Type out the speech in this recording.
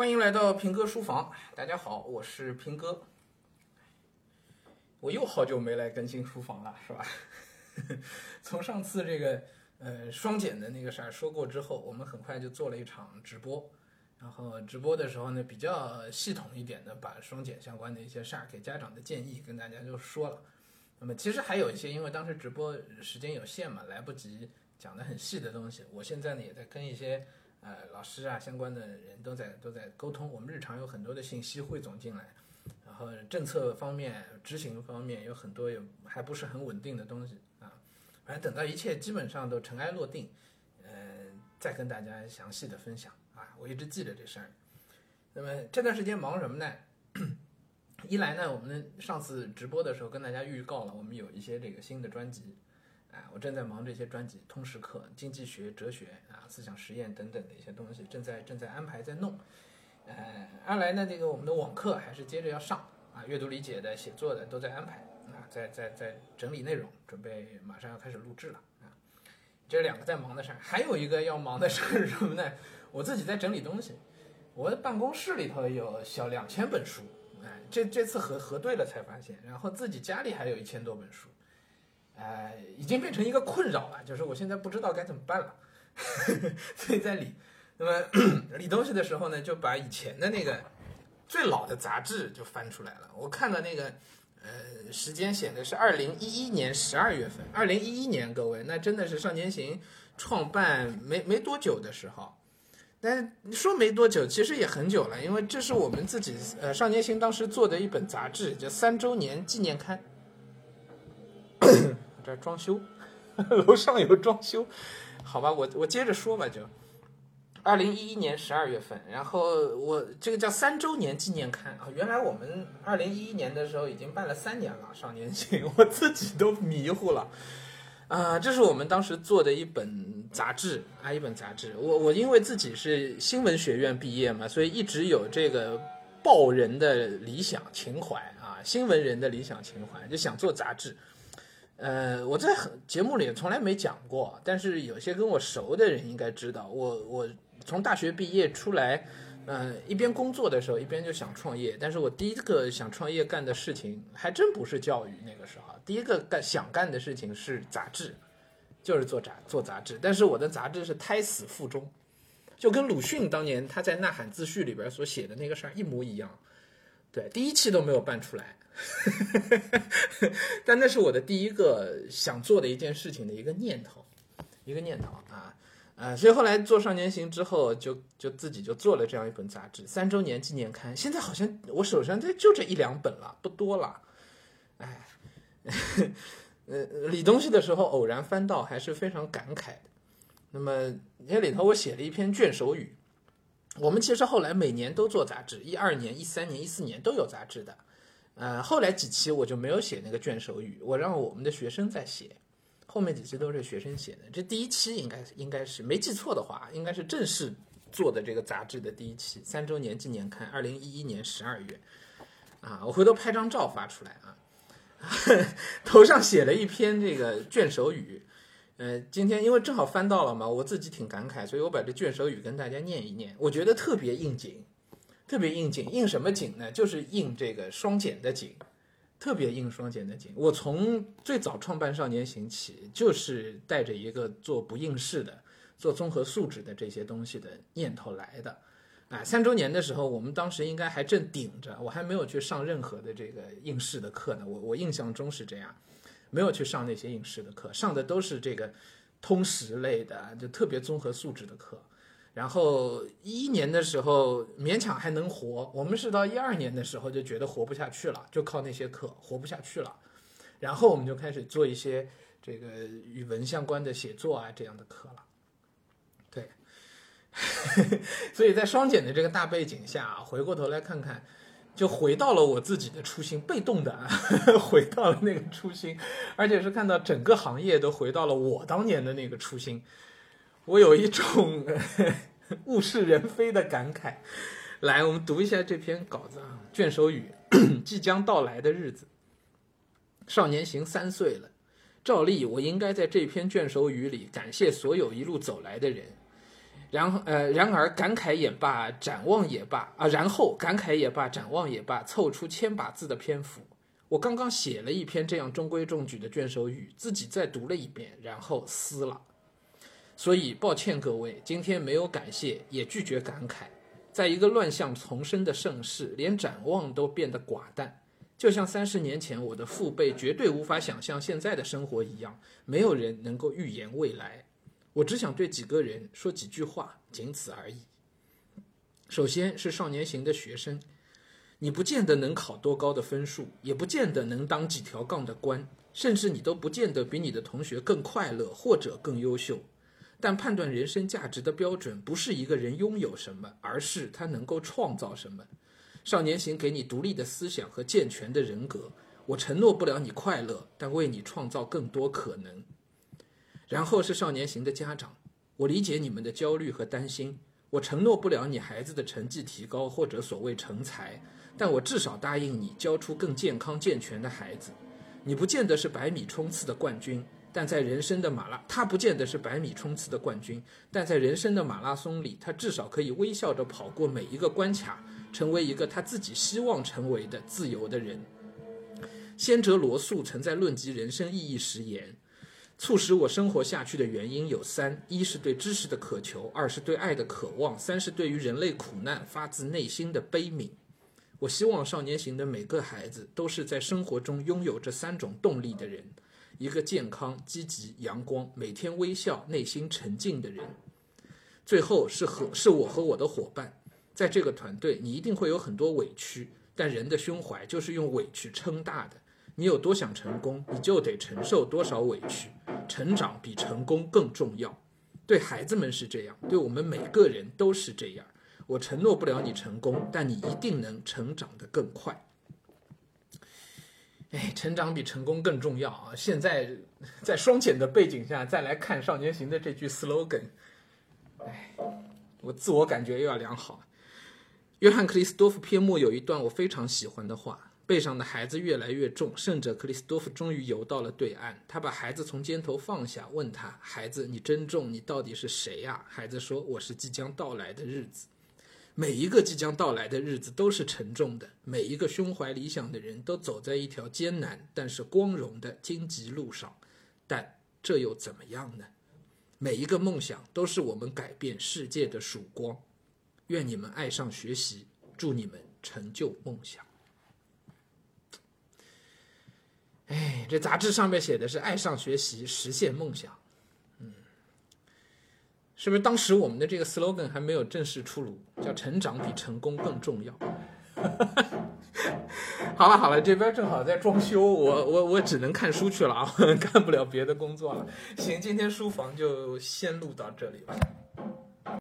欢迎来到平哥书房，大家好，我是平哥。我又好久没来更新书房了，是吧？从上次这个呃双减的那个事儿说过之后，我们很快就做了一场直播，然后直播的时候呢，比较系统一点的把双减相关的一些事儿给家长的建议跟大家就说了。那么其实还有一些，因为当时直播时间有限嘛，来不及讲的很细的东西。我现在呢也在跟一些呃老师啊相关的人都在都在沟通，我们日常有很多的信息汇总进来，然后政策方面、执行方面有很多有还不是很稳定的东西啊。反正等到一切基本上都尘埃落定，呃，再跟大家详细的分享啊。我一直记着这事儿。那么这段时间忙什么呢？一来呢，我们上次直播的时候跟大家预告了，我们有一些这个新的专辑，啊，我正在忙这些专辑，通识课、经济学、哲学啊、思想实验等等的一些东西，正在正在安排在弄。呃，二来呢，这个我们的网课还是接着要上啊，阅读理解的、写作的都在安排啊，在在在整理内容，准备马上要开始录制了啊。这两个在忙的事儿，还有一个要忙的事儿是什么呢？我自己在整理东西，我的办公室里头有小两千本书。哎，这这次核核对了才发现，然后自己家里还有一千多本书，哎，已经变成一个困扰了，就是我现在不知道该怎么办了，所以在理，那么 理东西的时候呢，就把以前的那个最老的杂志就翻出来了，我看到那个呃时间写的是二零一一年十二月份，二零一一年各位那真的是少年行创办没没多久的时候。但说没多久，其实也很久了，因为这是我们自己呃少年行当时做的一本杂志，叫三周年纪念刊。装修，楼上有装修，好吧，我我接着说吧，就二零一一年十二月份，然后我这个叫三周年纪念刊啊，原来我们二零一一年的时候已经办了三年了少年行，我自己都迷糊了。啊，这是我们当时做的一本杂志啊，一本杂志。我我因为自己是新闻学院毕业嘛，所以一直有这个报人的理想情怀啊，新闻人的理想情怀，就想做杂志。呃，我在节目里从来没讲过，但是有些跟我熟的人应该知道，我我从大学毕业出来，呃，一边工作的时候一边就想创业，但是我第一个想创业干的事情还真不是教育，那个时候。第一个干想干的事情是杂志，就是做杂做杂志。但是我的杂志是胎死腹中，就跟鲁迅当年他在《呐喊》自序里边所写的那个事儿一模一样。对，第一期都没有办出来，但那是我的第一个想做的一件事情的一个念头，一个念头啊啊！所以后来做少年行之后，就就自己就做了这样一本杂志，三周年纪念刊。现在好像我手上这就这一两本了，不多了，哎。呃，理东西的时候偶然翻到，还是非常感慨的。那么那里头我写了一篇卷首语。我们其实后来每年都做杂志，一二年、一三年、一四年都有杂志的。呃，后来几期我就没有写那个卷首语，我让我们的学生在写。后面几期都是学生写的。这第一期应该应该是没记错的话，应该是正式做的这个杂志的第一期，三周年纪念刊，二零一一年十二月。啊，我回头拍张照发出来啊。头上写了一篇这个卷首语，呃，今天因为正好翻到了嘛，我自己挺感慨，所以我把这卷首语跟大家念一念，我觉得特别应景，特别应景。应什么景呢？就是应这个双减的景，特别应双减的景。我从最早创办少年行起，就是带着一个做不应试的、做综合素质的这些东西的念头来的。啊，三周年的时候，我们当时应该还正顶着，我还没有去上任何的这个应试的课呢。我我印象中是这样，没有去上那些应试的课，上的都是这个通识类的，就特别综合素质的课。然后一一年的时候勉强还能活，我们是到一二年的时候就觉得活不下去了，就靠那些课活不下去了。然后我们就开始做一些这个语文相关的写作啊这样的课了。对 所以在双减的这个大背景下，回过头来看看，就回到了我自己的初心，被动的 回到了那个初心，而且是看到整个行业都回到了我当年的那个初心，我有一种物是人非的感慨。来，我们读一下这篇稿子啊，卷首语：即将到来的日子，少年行三岁了，照例我应该在这篇卷首语里感谢所有一路走来的人。然后呃，然而感慨也罢，展望也罢啊，然后感慨也罢，展望也罢，凑出千把字的篇幅。我刚刚写了一篇这样中规中矩的卷首语，自己再读了一遍，然后撕了。所以抱歉各位，今天没有感谢，也拒绝感慨。在一个乱象丛生的盛世，连展望都变得寡淡，就像三十年前我的父辈绝对无法想象现在的生活一样，没有人能够预言未来。我只想对几个人说几句话，仅此而已。首先是少年行的学生，你不见得能考多高的分数，也不见得能当几条杠的官，甚至你都不见得比你的同学更快乐或者更优秀。但判断人生价值的标准不是一个人拥有什么，而是他能够创造什么。少年行给你独立的思想和健全的人格。我承诺不了你快乐，但为你创造更多可能。然后是少年行的家长，我理解你们的焦虑和担心。我承诺不了你孩子的成绩提高或者所谓成才，但我至少答应你教出更健康健全的孩子。你不见得是百米冲刺的冠军。但在人生的马拉，他不见得是百米冲刺的冠军，但在人生的马拉松里，他至少可以微笑着跑过每一个关卡，成为一个他自己希望成为的自由的人。先哲罗素曾在论及人生意义时言：“促使我生活下去的原因有三：一是对知识的渴求，二是对爱的渴望，三是对于人类苦难发自内心的悲悯。”我希望少年行的每个孩子都是在生活中拥有这三种动力的人。一个健康、积极、阳光、每天微笑、内心沉静的人。最后是和是我和我的伙伴，在这个团队，你一定会有很多委屈，但人的胸怀就是用委屈撑大的。你有多想成功，你就得承受多少委屈。成长比成功更重要。对孩子们是这样，对我们每个人都是这样。我承诺不了你成功，但你一定能成长得更快。哎，成长比成功更重要啊！现在在双减的背景下，再来看《少年行》的这句 slogan，哎，我自我感觉又要良好。约翰·克里斯多夫篇末有一段我非常喜欢的话：背上的孩子越来越重，胜者克里斯多夫终于游到了对岸。他把孩子从肩头放下，问他：“孩子，你真重，你到底是谁呀？”孩子说：“我是即将到来的日子。”每一个即将到来的日子都是沉重的，每一个胸怀理想的人都走在一条艰难但是光荣的荆棘路上，但这又怎么样呢？每一个梦想都是我们改变世界的曙光。愿你们爱上学习，祝你们成就梦想。哎，这杂志上面写的是爱上学习，实现梦想。是不是当时我们的这个 slogan 还没有正式出炉？叫“成长比成功更重要”。好了好了，这边正好在装修，我我我只能看书去了啊，干不了别的工作了。行，今天书房就先录到这里吧。